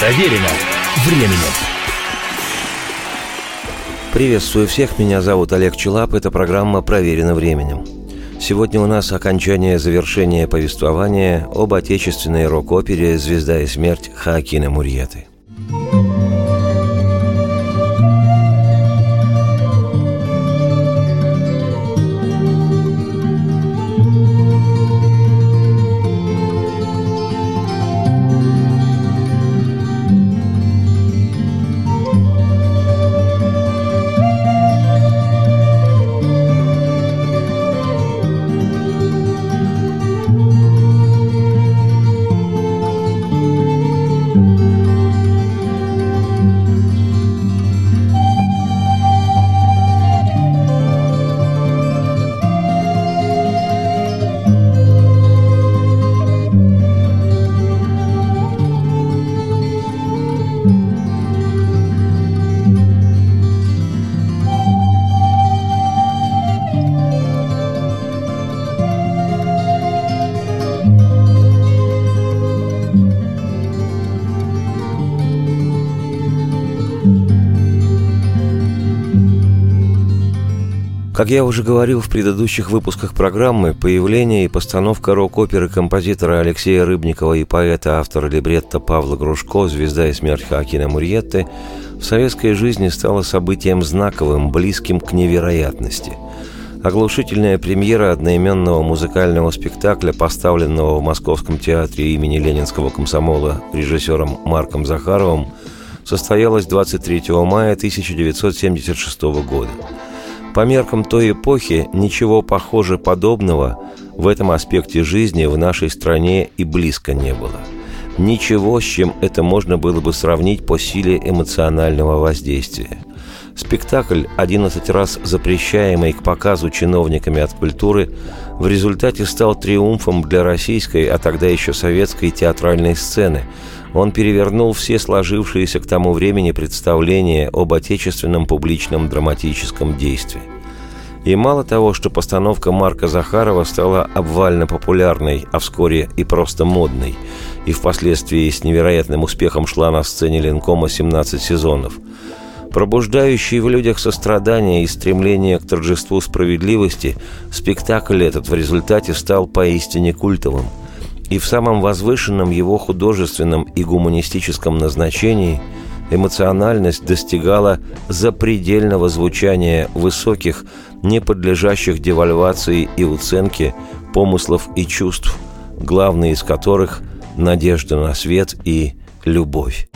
Проверено временем. Приветствую всех, меня зовут Олег Челап, это программа «Проверено временем». Сегодня у нас окончание завершения повествования об отечественной рок-опере «Звезда и смерть» Хаакина Мурьеты. Как я уже говорил в предыдущих выпусках программы, появление и постановка рок-оперы композитора Алексея Рыбникова и поэта-автора либретто Павла Грушко «Звезда и смерть Хакина Мурьетты» в советской жизни стало событием знаковым, близким к невероятности. Оглушительная премьера одноименного музыкального спектакля, поставленного в Московском театре имени Ленинского комсомола режиссером Марком Захаровым, состоялась 23 мая 1976 года – по меркам той эпохи ничего похоже подобного в этом аспекте жизни в нашей стране и близко не было. Ничего, с чем это можно было бы сравнить по силе эмоционального воздействия. Спектакль, 11 раз запрещаемый к показу чиновниками от культуры, в результате стал триумфом для российской, а тогда еще советской театральной сцены – он перевернул все сложившиеся к тому времени представления об отечественном публичном драматическом действии. И мало того, что постановка Марка Захарова стала обвально популярной, а вскоре и просто модной, и впоследствии с невероятным успехом шла на сцене Ленкома 17 сезонов, пробуждающий в людях сострадание и стремление к торжеству справедливости, спектакль этот в результате стал поистине культовым – и в самом возвышенном его художественном и гуманистическом назначении эмоциональность достигала запредельного звучания высоких, не подлежащих девальвации и уценке помыслов и чувств, главные из которых – надежда на свет и любовь.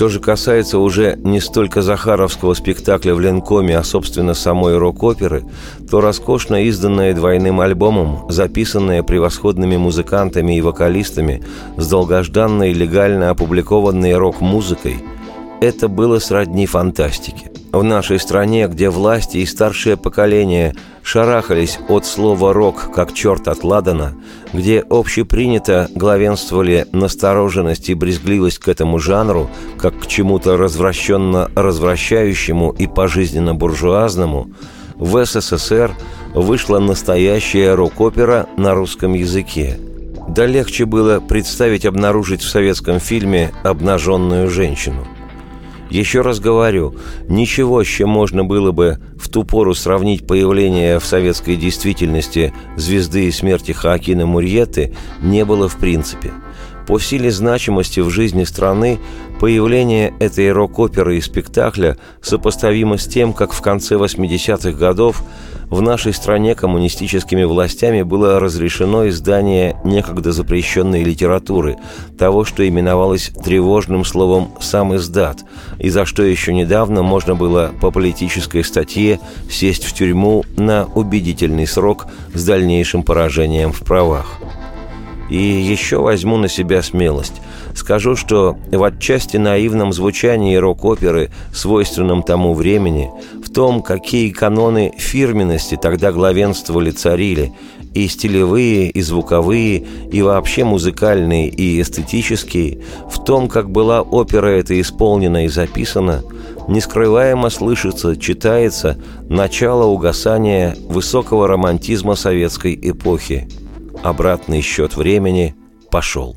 Что же касается уже не столько Захаровского спектакля в Ленкоме, а, собственно, самой рок-оперы, то роскошно изданная двойным альбомом, записанная превосходными музыкантами и вокалистами с долгожданной легально опубликованной рок-музыкой, это было сродни фантастике. В нашей стране, где власти и старшее поколение шарахались от слова «рок», как черт от ладана, где общепринято главенствовали настороженность и брезгливость к этому жанру, как к чему-то развращенно развращающему и пожизненно буржуазному, в СССР вышла настоящая рок-опера на русском языке. Да легче было представить обнаружить в советском фильме обнаженную женщину – еще раз говорю, ничего, с чем можно было бы в ту пору сравнить появление в советской действительности звезды и смерти Хаакина Мурьеты, не было в принципе. По силе значимости в жизни страны появление этой рок-оперы и спектакля сопоставимо с тем, как в конце 80-х годов в нашей стране коммунистическими властями было разрешено издание некогда запрещенной литературы, того, что именовалось тревожным словом «сам издат», и за что еще недавно можно было по политической статье сесть в тюрьму на убедительный срок с дальнейшим поражением в правах. И еще возьму на себя смелость. Скажу, что в отчасти наивном звучании рок-оперы, свойственном тому времени, в том, какие каноны фирменности тогда главенствовали царили, и стилевые, и звуковые, и вообще музыкальные, и эстетические, в том, как была опера эта исполнена и записана, нескрываемо слышится, читается начало угасания высокого романтизма советской эпохи. Обратный счет времени пошел.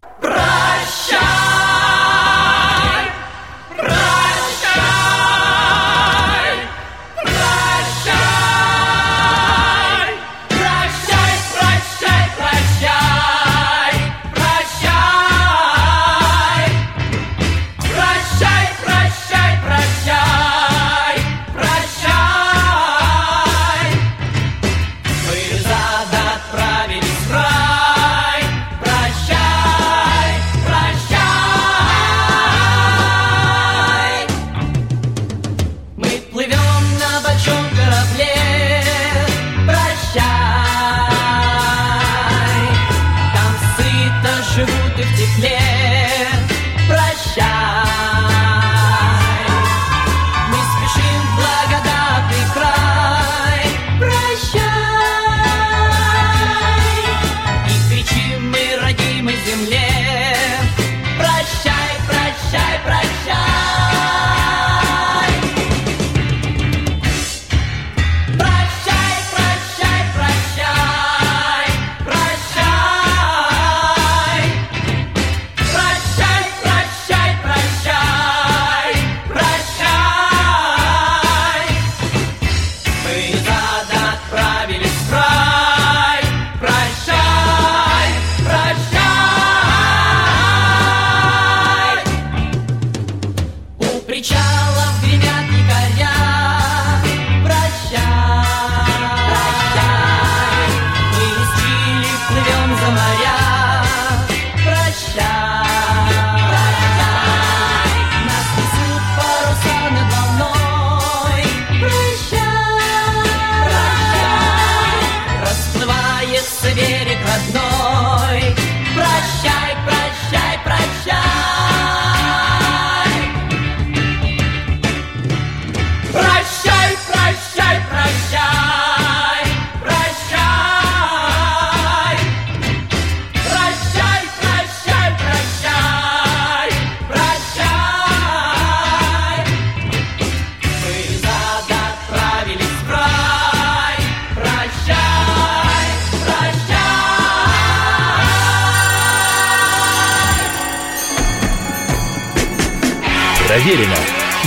Проверено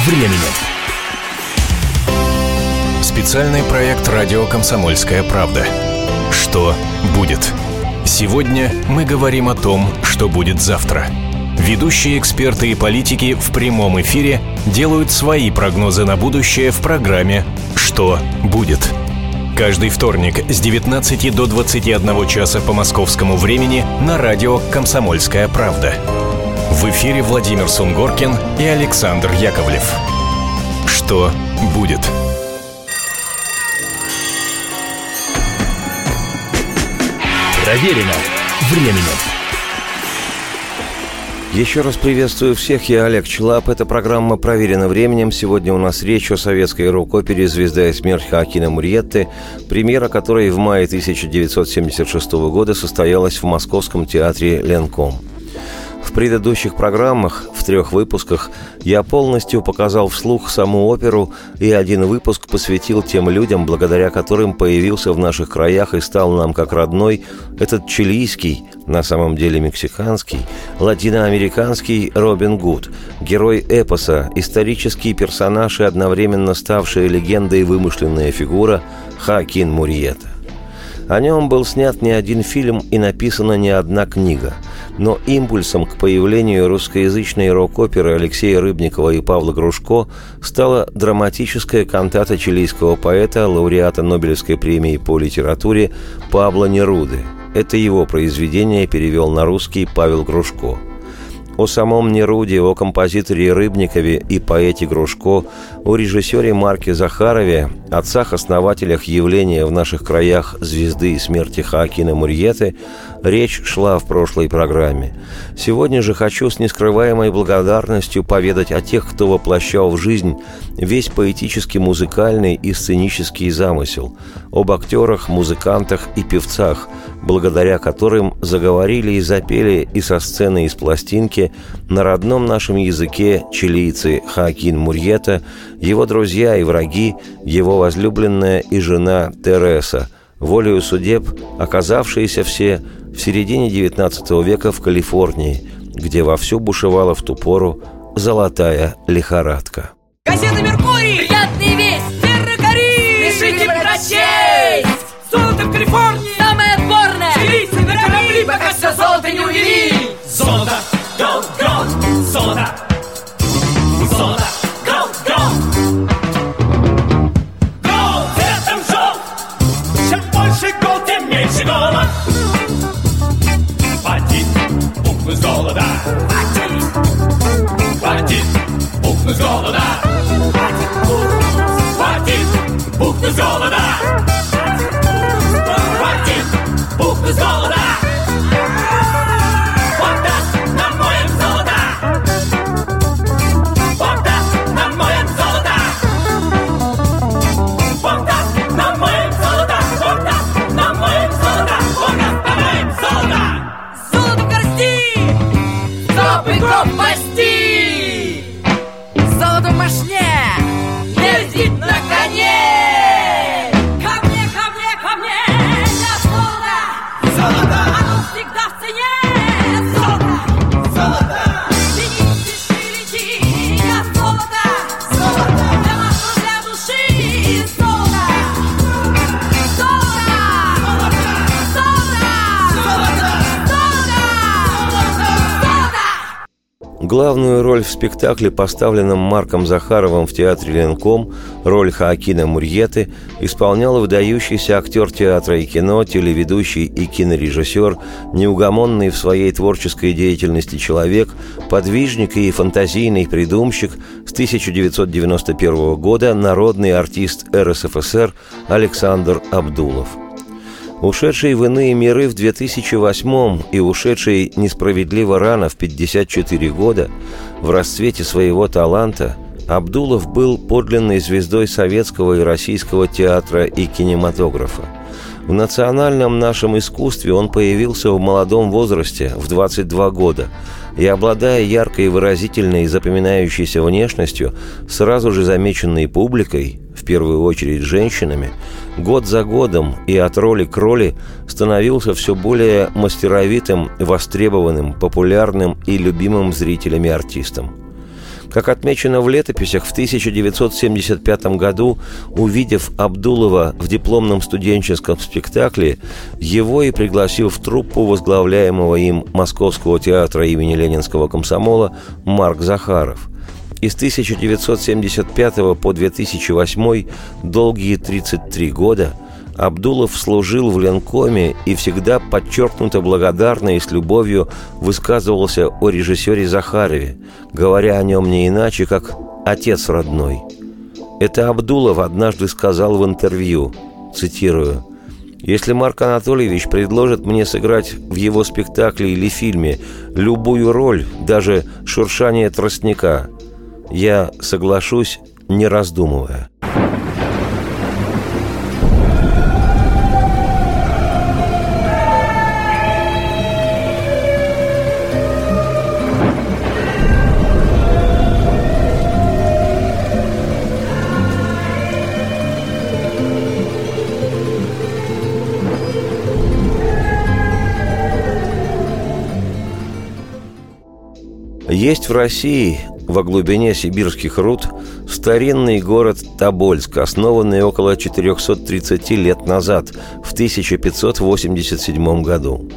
временем. Специальный проект «Радио Комсомольская правда». Что будет? Сегодня мы говорим о том, что будет завтра. Ведущие эксперты и политики в прямом эфире делают свои прогнозы на будущее в программе «Что будет?». Каждый вторник с 19 до 21 часа по московскому времени на радио «Комсомольская правда». В эфире Владимир Сунгоркин и Александр Яковлев. Что будет? Проверено временем. Еще раз приветствую всех, я Олег Челап. Эта программа проверена временем. Сегодня у нас речь о советской рок-опере «Звезда и смерть» Хакина Мурьетты, премьера которой в мае 1976 года состоялась в Московском театре «Ленком». Предыдущих программах, в трех выпусках, я полностью показал вслух саму оперу, и один выпуск посвятил тем людям, благодаря которым появился в наших краях и стал нам как родной этот чилийский, на самом деле мексиканский, латиноамериканский Робин Гуд, герой эпоса, исторический персонаж и одновременно ставшая легендой вымышленная фигура Хакин Мурьета. О нем был снят не один фильм и написана не одна книга – но импульсом к появлению русскоязычной рок-оперы Алексея Рыбникова и Павла Грушко стала драматическая кантата чилийского поэта, лауреата Нобелевской премии по литературе Пабло Неруды. Это его произведение перевел на русский Павел Грушко – о самом Неруде, о композиторе Рыбникове и поэте Грушко, о режиссере Марке Захарове, отцах-основателях явления в наших краях звезды и смерти Хаакина Мурьеты, Речь шла в прошлой программе. Сегодня же хочу с нескрываемой благодарностью поведать о тех, кто воплощал в жизнь весь поэтический, музыкальный и сценический замысел, об актерах, музыкантах и певцах, благодаря которым заговорили и запели и со сцены, и с пластинки на родном нашем языке чилийцы Хакин Мурьета, его друзья и враги, его возлюбленная и жена Тереса, волею судеб, оказавшиеся все в середине XIX века в Калифорнии, где вовсю бушевала в ту пору золотая лихорадка. Газета «Меркурий» Приятный весть. Терракари Пишите про Золото в Калифорнии. Самое отборное. Чилийцы на корабли, пока все золото не увели. Золото, голд, голд, золото. Золото, Хватит буквы Главную роль в спектакле, поставленном Марком Захаровым в театре Ленком, роль Хаакина Мурьеты, исполнял выдающийся актер театра и кино, телеведущий и кинорежиссер, неугомонный в своей творческой деятельности человек, подвижник и фантазийный придумщик с 1991 года народный артист РСФСР Александр Абдулов – Ушедший в иные миры в 2008 и ушедший несправедливо рано в 54 года, в расцвете своего таланта, Абдулов был подлинной звездой советского и российского театра и кинематографа. В национальном нашем искусстве он появился в молодом возрасте, в 22 года, и, обладая яркой, выразительной и запоминающейся внешностью, сразу же замеченной публикой, в первую очередь женщинами, год за годом и от роли к роли становился все более мастеровитым, востребованным, популярным и любимым зрителями артистом. Как отмечено в летописях, в 1975 году, увидев Абдулова в дипломном студенческом спектакле, его и пригласил в труппу возглавляемого им Московского театра имени Ленинского комсомола Марк Захаров – и с 1975 по 2008 долгие 33 года Абдулов служил в Ленкоме и всегда подчеркнуто благодарно и с любовью высказывался о режиссере Захарове, говоря о нем не иначе, как «отец родной». Это Абдулов однажды сказал в интервью, цитирую, «Если Марк Анатольевич предложит мне сыграть в его спектакле или фильме любую роль, даже шуршание тростника, я соглашусь, не раздумывая. Есть в России во глубине сибирских руд старинный город Тобольск, основанный около 430 лет назад, в 1587 году.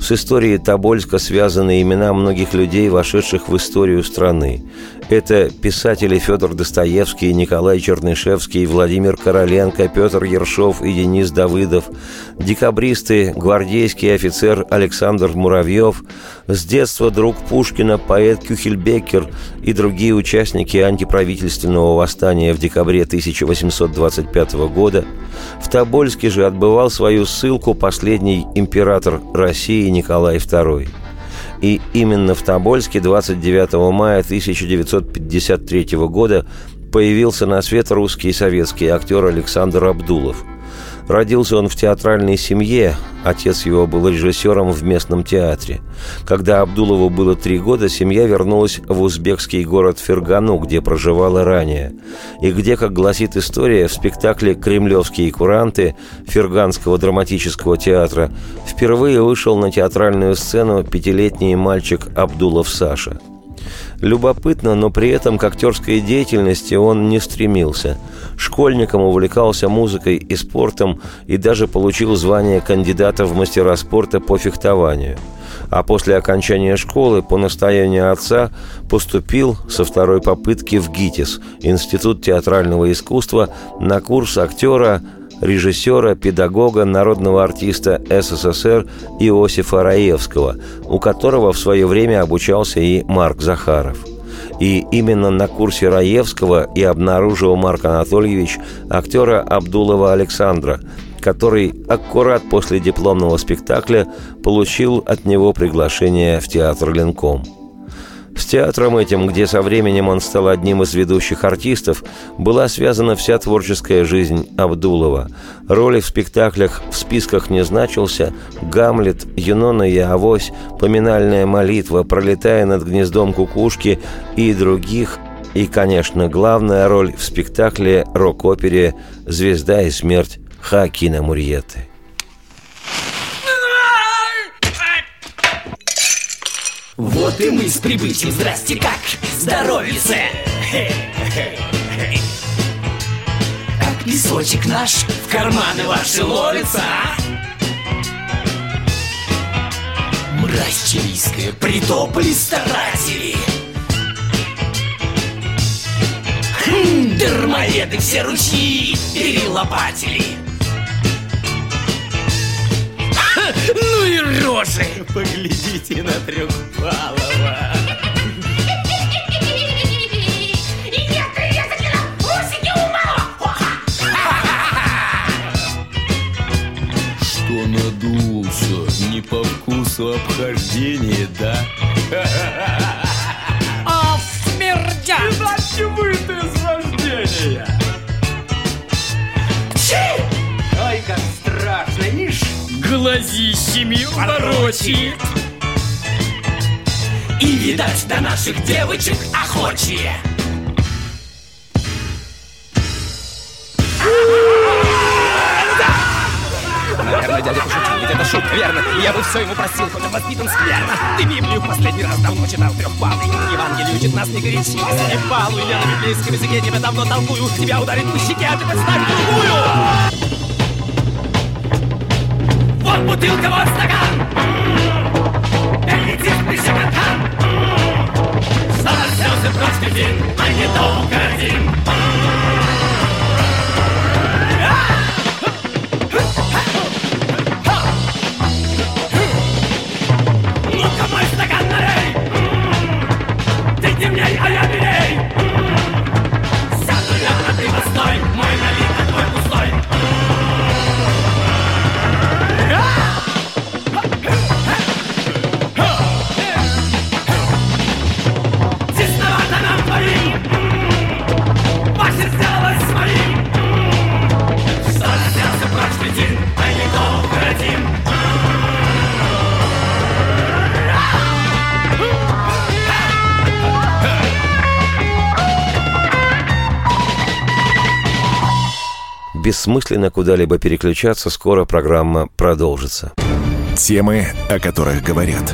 С историей Тобольска связаны имена многих людей, вошедших в историю страны. Это писатели Федор Достоевский, Николай Чернышевский, Владимир Короленко, Петр Ершов и Денис Давыдов, декабристы, гвардейский офицер Александр Муравьев, с детства друг Пушкина, поэт Кюхельбекер и другие участники антиправительственного восстания в декабре 1825 года, в Тобольске же отбывал свою ссылку последний император России Николай II. И именно в Тобольске 29 мая 1953 года появился на свет русский советский актер Александр Абдулов – Родился он в театральной семье, отец его был режиссером в местном театре. Когда Абдулову было три года, семья вернулась в узбекский город Фергану, где проживала ранее, и где, как гласит история, в спектакле «Кремлевские куранты» Ферганского драматического театра впервые вышел на театральную сцену пятилетний мальчик Абдулов Саша – Любопытно, но при этом к актерской деятельности он не стремился. Школьником увлекался музыкой и спортом и даже получил звание кандидата в мастера спорта по фехтованию. А после окончания школы по настоянию отца поступил со второй попытки в ГИТИС, Институт театрального искусства, на курс актера режиссера, педагога, народного артиста СССР Иосифа Раевского, у которого в свое время обучался и Марк Захаров. И именно на курсе Раевского и обнаружил Марк Анатольевич актера Абдулова Александра, который аккурат после дипломного спектакля получил от него приглашение в театр «Ленком». С театром этим, где со временем он стал одним из ведущих артистов, была связана вся творческая жизнь Абдулова. Роли в спектаклях в списках не значился «Гамлет», «Юнона и Авось», «Поминальная молитва», «Пролетая над гнездом кукушки» и других и, конечно, главная роль в спектакле рок-опере «Звезда и смерть» Хакина Мурьеты. Вот и мы с прибытием, здрасте, как здоровится? Как песочек наш в карманы ваши ловится Мразь чилийская, притопали старатели. Хм, Дармоеды все ручьи перелопатили Ну и рожи! Поглядите на трехпалого. Обхождение, да? А смердя! Иначе вы из рождения! Ой, как страшно, ишь! глазищами ворочит И, видать, до наших девочек охочие верно Я бы все ему простил, хоть он воспитан скверно. Ты Библию в последний раз давно читал трехпалый Евангелие учит нас не горячись, не балуй. Я на библейском языке тебя давно толкую. Тебя ударит по щеке, а ты подставь другую. Вот бутылка, вот стакан. Элитистный шокотан Снова слезы прочь кретин, а не долго один Бессмысленно куда-либо переключаться, скоро программа продолжится. Темы, о которых говорят.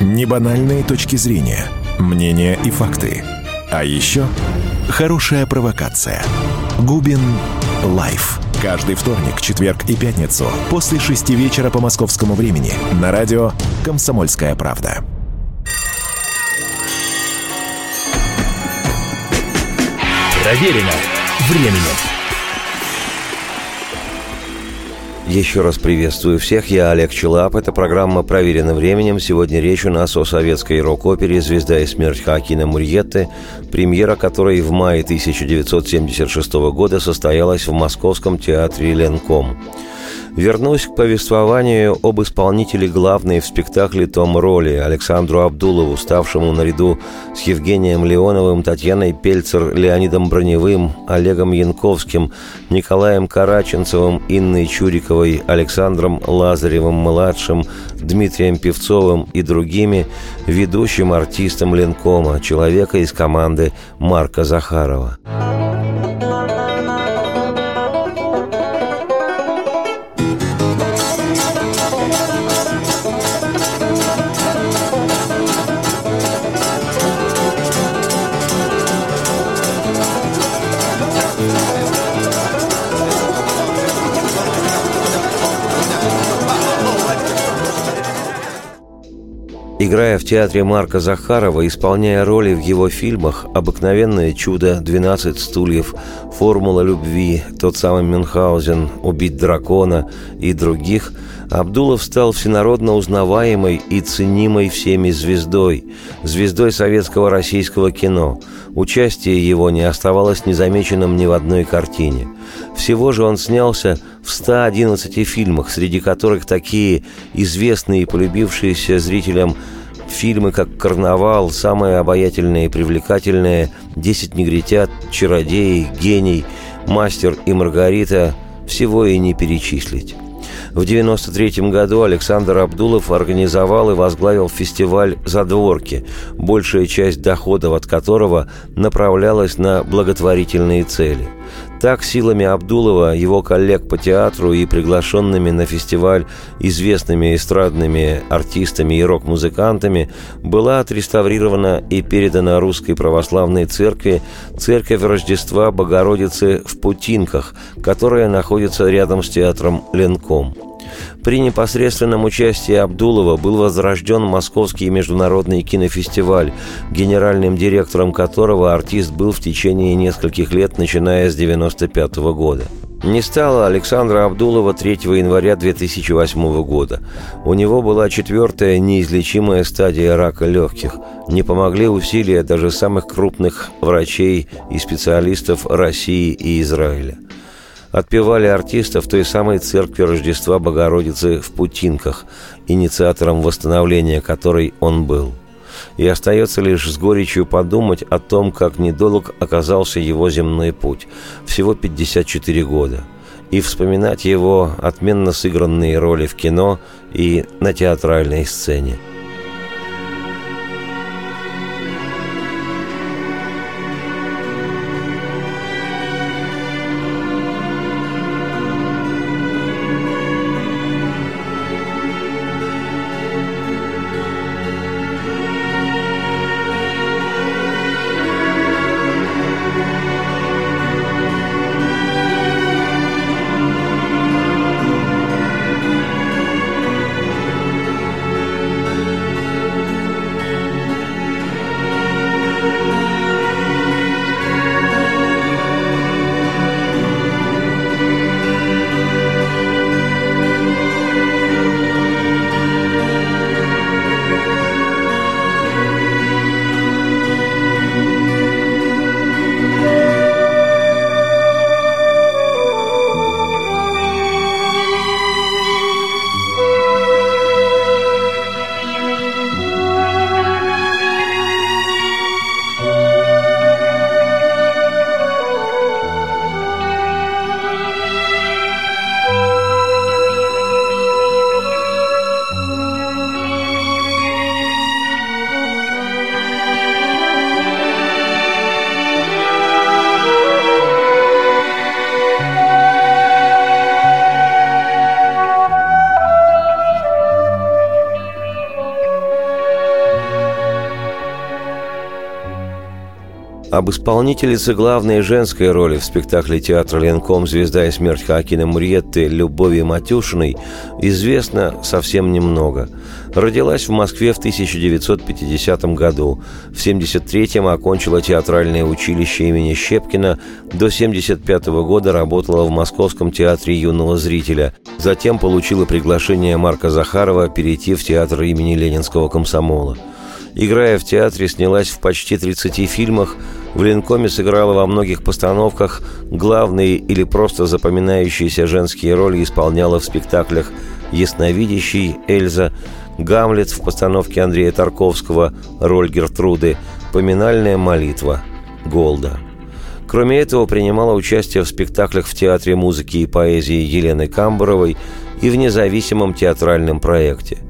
Небанальные точки зрения, мнения и факты. А еще хорошая провокация. Губин Live. Каждый вторник, четверг и пятницу после шести вечера по московскому времени на радио «Комсомольская правда». Проверено временем. Еще раз приветствую всех, я Олег Челап. Эта программа «Проверена временем». Сегодня речь у нас о советской рок-опере «Звезда и смерть» Хакина Мурьетты, премьера которой в мае 1976 года состоялась в Московском театре «Ленком». Вернусь к повествованию об исполнителе главной в спектакле «Том роли» Александру Абдулову, ставшему наряду с Евгением Леоновым, Татьяной Пельцер, Леонидом Броневым, Олегом Янковским, Николаем Караченцевым, Инной Чуриковой, Александром Лазаревым-младшим, Дмитрием Певцовым и другими, ведущим артистом Ленкома, человека из команды Марка Захарова. Играя в театре Марка Захарова, исполняя роли в его фильмах «Обыкновенное чудо», «12 стульев», «Формула любви», «Тот самый Мюнхгаузен», «Убить дракона» и других, Абдулов стал всенародно узнаваемой и ценимой всеми звездой, звездой советского российского кино. Участие его не оставалось незамеченным ни в одной картине. Всего же он снялся в 111 фильмах, среди которых такие известные и полюбившиеся зрителям фильмы, как «Карнавал», «Самое обаятельное и привлекательное», «Десять негритят», «Чародеи», «Гений», «Мастер и Маргарита» всего и не перечислить. В 1993 году Александр Абдулов организовал и возглавил фестиваль «Задворки», большая часть доходов от которого направлялась на благотворительные цели. Так, силами Абдулова, его коллег по театру и приглашенными на фестиваль известными эстрадными артистами и рок-музыкантами была отреставрирована и передана Русской Православной Церкви Церковь Рождества Богородицы в Путинках, которая находится рядом с театром Ленком. При непосредственном участии Абдулова был возрожден Московский международный кинофестиваль, генеральным директором которого артист был в течение нескольких лет, начиная с 1995 года. Не стало Александра Абдулова 3 января 2008 года. У него была четвертая неизлечимая стадия рака легких. Не помогли усилия даже самых крупных врачей и специалистов России и Израиля отпевали артиста в той самой церкви Рождества Богородицы в Путинках, инициатором восстановления которой он был. И остается лишь с горечью подумать о том, как недолг оказался его земной путь, всего 54 года, и вспоминать его отменно сыгранные роли в кино и на театральной сцене – Об исполнительнице главной женской роли в спектакле театра «Ленком. Звезда и смерть Хоакина Мурьетты» Любови Матюшиной известно совсем немного. Родилась в Москве в 1950 году. В 1973-м окончила театральное училище имени Щепкина. До 1975 года работала в Московском театре юного зрителя. Затем получила приглашение Марка Захарова перейти в театр имени Ленинского комсомола. Играя в театре, снялась в почти 30 фильмах, в Ленкоме сыграла во многих постановках, главные или просто запоминающиеся женские роли исполняла в спектаклях «Ясновидящий», «Эльза», «Гамлет» в постановке Андрея Тарковского, роль Гертруды, «Поминальная молитва», «Голда». Кроме этого, принимала участие в спектаклях в Театре музыки и поэзии Елены Камбаровой и в независимом театральном проекте –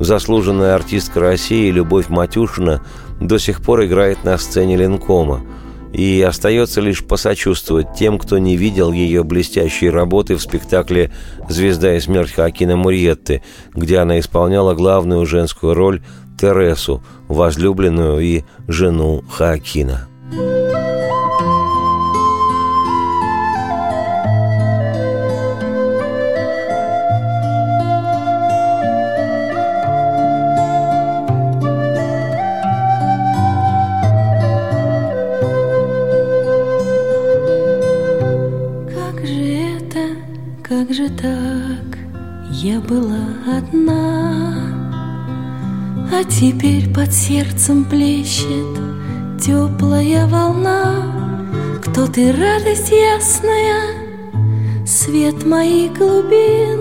Заслуженная артистка России Любовь Матюшина до сих пор играет на сцене Ленкома. И остается лишь посочувствовать тем, кто не видел ее блестящей работы в спектакле «Звезда и смерть Хакина Мурьетты», где она исполняла главную женскую роль Тересу, возлюбленную и жену Хакина. Я была одна, а теперь под сердцем плещет теплая волна. Кто ты, радость ясная, свет моих глубин?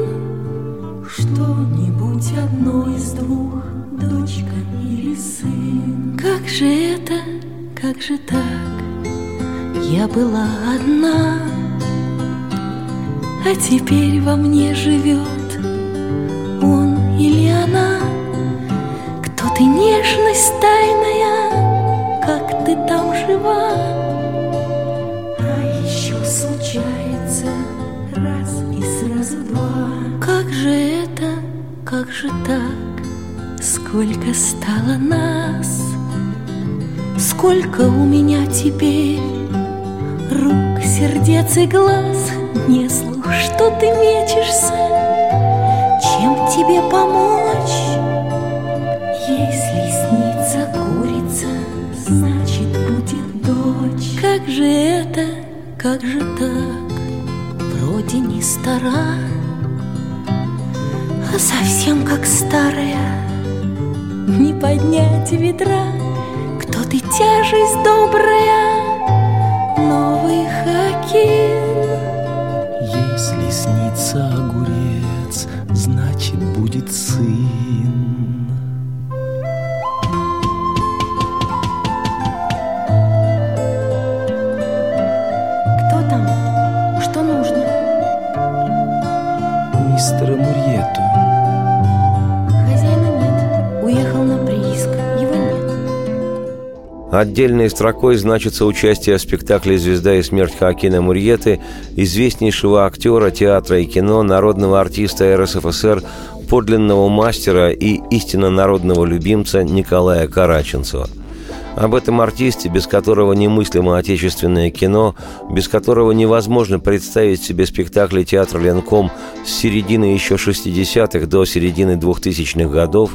Что-нибудь одно из двух, дочка или сын? Как же это, как же так? Я была одна, а теперь во мне живет или она? Кто ты, нежность тайная, как ты там жива? А еще случается раз и сразу два. Как же это, как же так, сколько стало нас? Сколько у меня теперь рук, сердец и глаз? Не слух, что ты мечешься чем тебе помочь? Если снится курица, значит будет дочь. Как же это, как же так? Вроде не стара, а совсем как старая. Не поднять ведра, кто ты тяжесть добрая, новый хоккей. Отдельной строкой значится участие в спектакле «Звезда и смерть» Хакина Мурьеты, известнейшего актера театра и кино, народного артиста РСФСР, подлинного мастера и истинно народного любимца Николая Караченцева. Об этом артисте, без которого немыслимо отечественное кино, без которого невозможно представить себе спектакли театра «Ленком» с середины еще 60-х до середины 2000-х годов,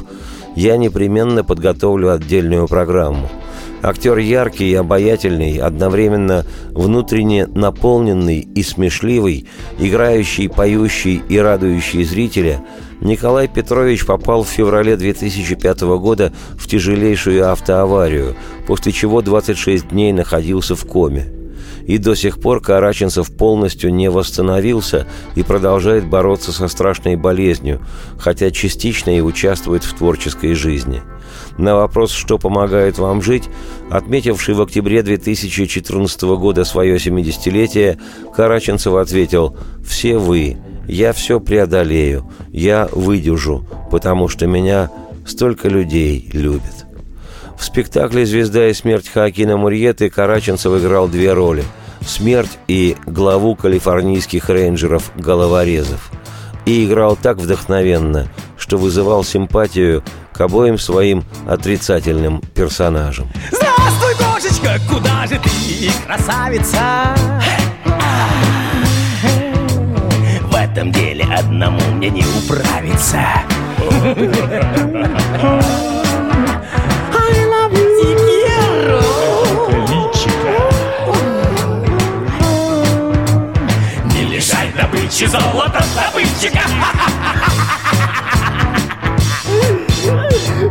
я непременно подготовлю отдельную программу – Актер яркий и обаятельный, одновременно внутренне наполненный и смешливый, играющий, поющий и радующий зрителя, Николай Петрович попал в феврале 2005 года в тяжелейшую автоаварию, после чего 26 дней находился в коме. И до сих пор Караченцев полностью не восстановился и продолжает бороться со страшной болезнью, хотя частично и участвует в творческой жизни – на вопрос, что помогает вам жить, отметивший в октябре 2014 года свое 70-летие, Караченцев ответил «Все вы, я все преодолею, я выдержу, потому что меня столько людей любят». В спектакле «Звезда и смерть» Хакина Мурьеты Караченцев играл две роли – смерть и главу калифорнийских рейнджеров головорезов. И играл так вдохновенно, что вызывал симпатию к обоим своим отрицательным персонажам. Здравствуй, крошечка, куда же ты, красавица? В этом деле одному мне не управиться. Добычи золота добытчика.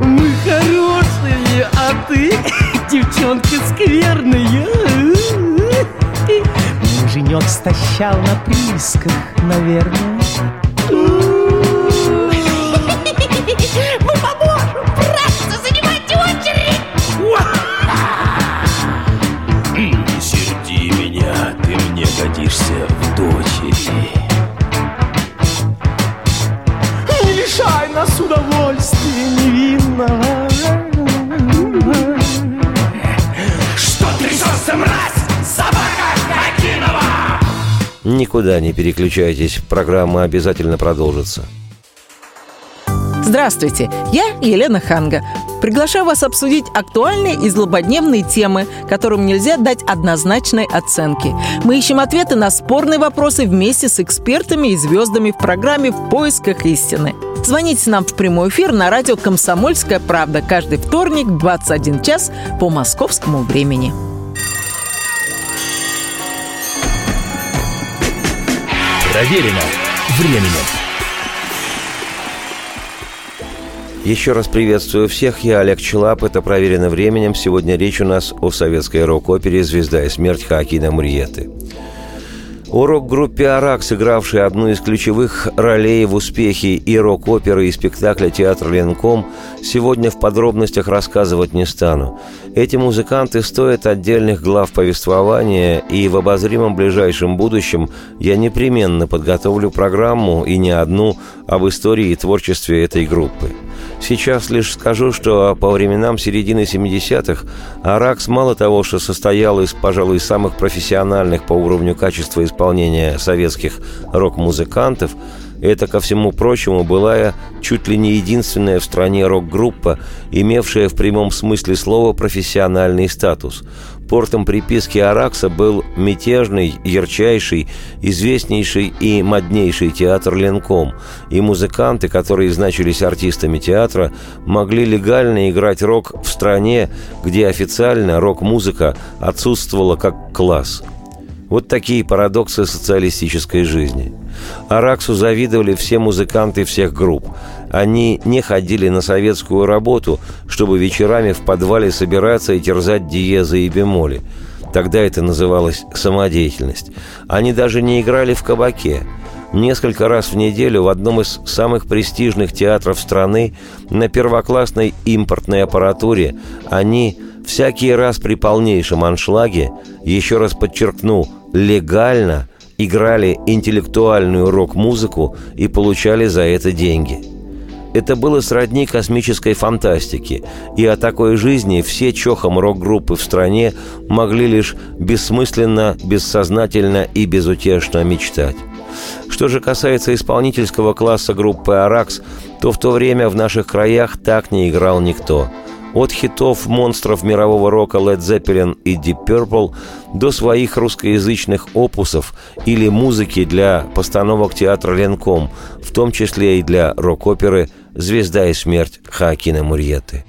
Мы хорошие, а ты девчонка скверная. Муженек стащал на приисках, наверное. Мы нас удовольствия невинного. Что трясешься, мразь? Собака Хакинова! Никуда не переключайтесь, программа обязательно продолжится. Здравствуйте, я Елена Ханга. Приглашаю вас обсудить актуальные и злободневные темы, которым нельзя дать однозначной оценки. Мы ищем ответы на спорные вопросы вместе с экспертами и звездами в программе «В поисках истины». Звоните нам в прямой эфир на радио «Комсомольская правда» каждый вторник в 21 час по московскому времени. Проверено временем. Еще раз приветствую всех, я Олег Челап, это «Проверено временем». Сегодня речь у нас о советской рок-опере «Звезда и смерть» Хоакина Мурьеты. О рок-группе «Арак», сыгравшей одну из ключевых ролей в успехе и рок-оперы, и спектакля «Театр Ленком», сегодня в подробностях рассказывать не стану. Эти музыканты стоят отдельных глав повествования, и в обозримом ближайшем будущем я непременно подготовлю программу, и не одну, об истории и творчестве этой группы. Сейчас лишь скажу, что по временам середины 70-х «Аракс» мало того, что состоял из, пожалуй, самых профессиональных по уровню качества исполнения советских рок-музыкантов, это, ко всему прочему, была чуть ли не единственная в стране рок-группа, имевшая в прямом смысле слова профессиональный статус. Портом приписки Аракса был мятежный, ярчайший, известнейший и моднейший театр Ленком, и музыканты, которые значились артистами театра, могли легально играть рок в стране, где официально рок-музыка отсутствовала как класс – вот такие парадоксы социалистической жизни. Араксу завидовали все музыканты всех групп. Они не ходили на советскую работу, чтобы вечерами в подвале собираться и терзать диезы и бемоли. Тогда это называлось самодеятельность. Они даже не играли в кабаке. Несколько раз в неделю в одном из самых престижных театров страны на первоклассной импортной аппаратуре они всякий раз при полнейшем аншлаге, еще раз подчеркну, легально играли интеллектуальную рок-музыку и получали за это деньги. Это было сродни космической фантастике, и о такой жизни все чохом рок-группы в стране могли лишь бессмысленно, бессознательно и безутешно мечтать. Что же касается исполнительского класса группы «Аракс», то в то время в наших краях так не играл никто – от хитов монстров мирового рока Led Zeppelin и Deep Purple до своих русскоязычных опусов или музыки для постановок театра Ленком, в том числе и для рок-оперы «Звезда и смерть» Хаакина Мурьеты.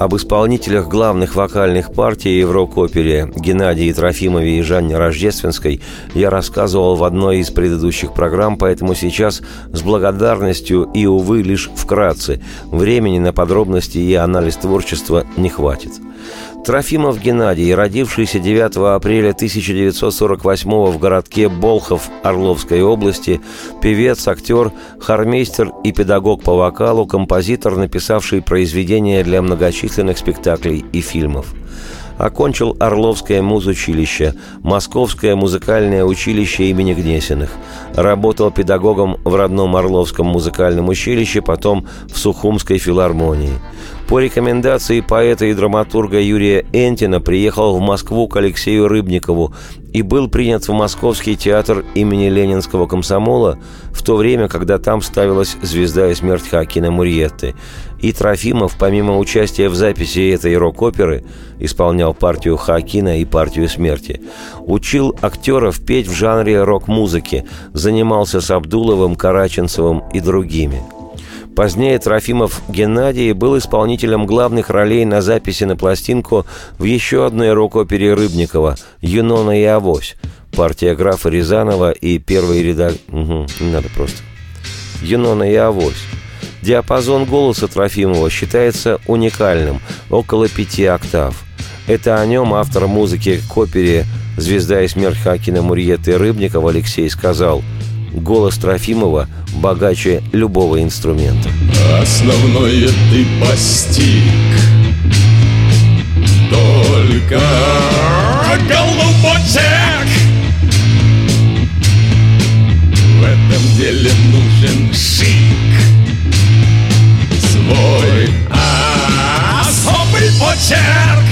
Об исполнителях главных вокальных партий в рок-опере Геннадии Трофимове и Жанне Рождественской я рассказывал в одной из предыдущих программ, поэтому сейчас с благодарностью и, увы, лишь вкратце. Времени на подробности и анализ творчества не хватит. Трофимов Геннадий, родившийся 9 апреля 1948 в городке Болхов Орловской области, певец, актер, хормейстер и педагог по вокалу, композитор, написавший произведения для многочисленных спектаклей и фильмов окончил Орловское музучилище, Московское музыкальное училище имени Гнесиных, работал педагогом в родном Орловском музыкальном училище, потом в Сухумской филармонии. По рекомендации поэта и драматурга Юрия Энтина приехал в Москву к Алексею Рыбникову и был принят в Московский театр имени Ленинского комсомола в то время, когда там ставилась «Звезда и смерть» Хакина Мурьетты. И Трофимов, помимо участия в записи этой рок-оперы, исполнял партию Хакина и партию смерти. Учил актеров петь в жанре рок-музыки, занимался с Абдуловым, Караченцевым и другими – Позднее Трофимов Геннадий был исполнителем главных ролей на записи на пластинку в еще одной рок-опере Рыбникова «Юнона и Авось», партия графа Рязанова и первый редак... Угу, не надо просто. «Юнона и Авось». Диапазон голоса Трофимова считается уникальным, около пяти октав. Это о нем автор музыки к опере «Звезда и смерть Хакина Мурьеты Рыбникова» Алексей сказал – Голос Трофимова богаче любого инструмента. Основное ты постиг Только голубочек В этом деле нужен шик Свой особый почерк.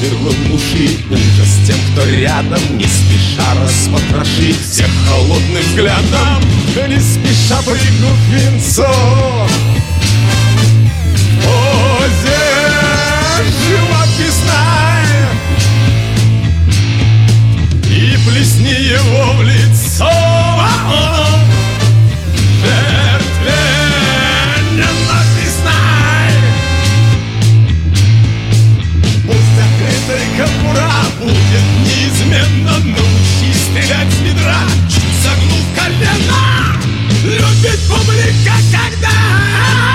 Первом уши Ужас тем, кто рядом Не спеша распотрошить Всех холодным взглядом Не спеша прыгнув венцо. Позе живописная И плесни его в лицо кобура будет неизменно Научись стрелять с бедра, чуть согнув колено Любит публика, когда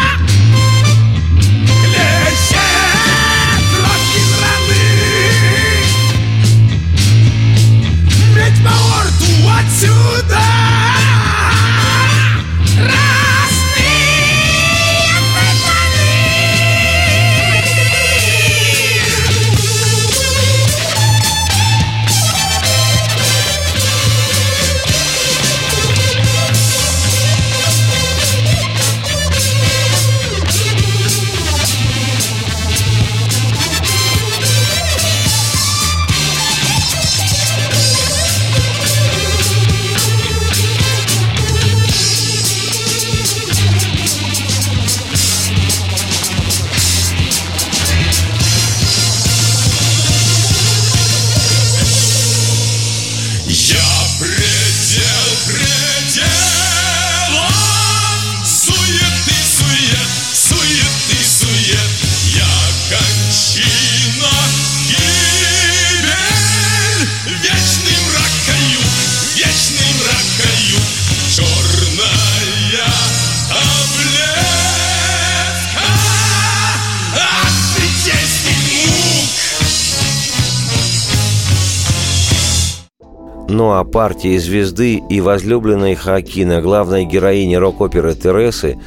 Ну а партии звезды и возлюбленной Хакина, главной героини рок-оперы Тересы,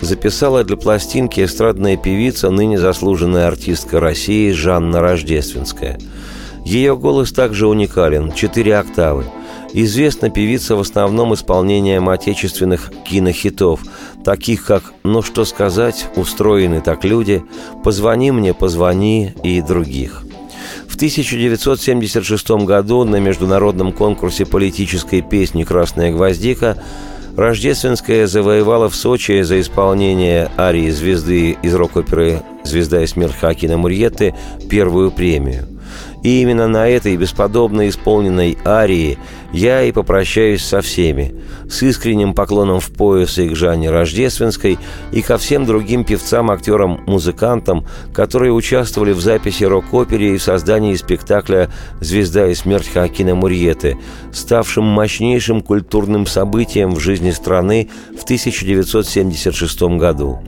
записала для пластинки эстрадная певица, ныне заслуженная артистка России Жанна Рождественская. Ее голос также уникален – четыре октавы. Известна певица в основном исполнением отечественных кинохитов, таких как «Ну что сказать», «Устроены так люди», «Позвони мне, позвони» и других. В 1976 году на международном конкурсе политической песни «Красная гвоздика» Рождественская завоевала в Сочи за исполнение арии звезды из рок-оперы «Звезда и смерть» Хакина Мурьетты первую премию. И именно на этой бесподобно исполненной арии я и попрощаюсь со всеми, с искренним поклоном в пояс и к Жанне Рождественской, и ко всем другим певцам, актерам, музыкантам, которые участвовали в записи рок-опере и в создании спектакля «Звезда и смерть Хакина Мурьеты», ставшим мощнейшим культурным событием в жизни страны в 1976 году.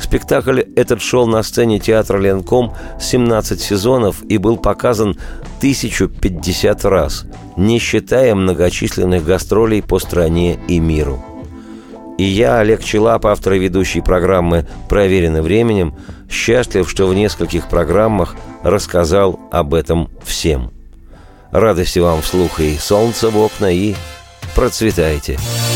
Спектакль этот шел на сцене театра Ленком 17 сезонов и был показан 1050 раз, не считая многочисленных гастролей по стране и миру. И я, Олег Челап, автор и ведущий программы «Проверено временем», счастлив, что в нескольких программах рассказал об этом всем. Радости вам вслух и солнца в окна, и процветайте! Проверено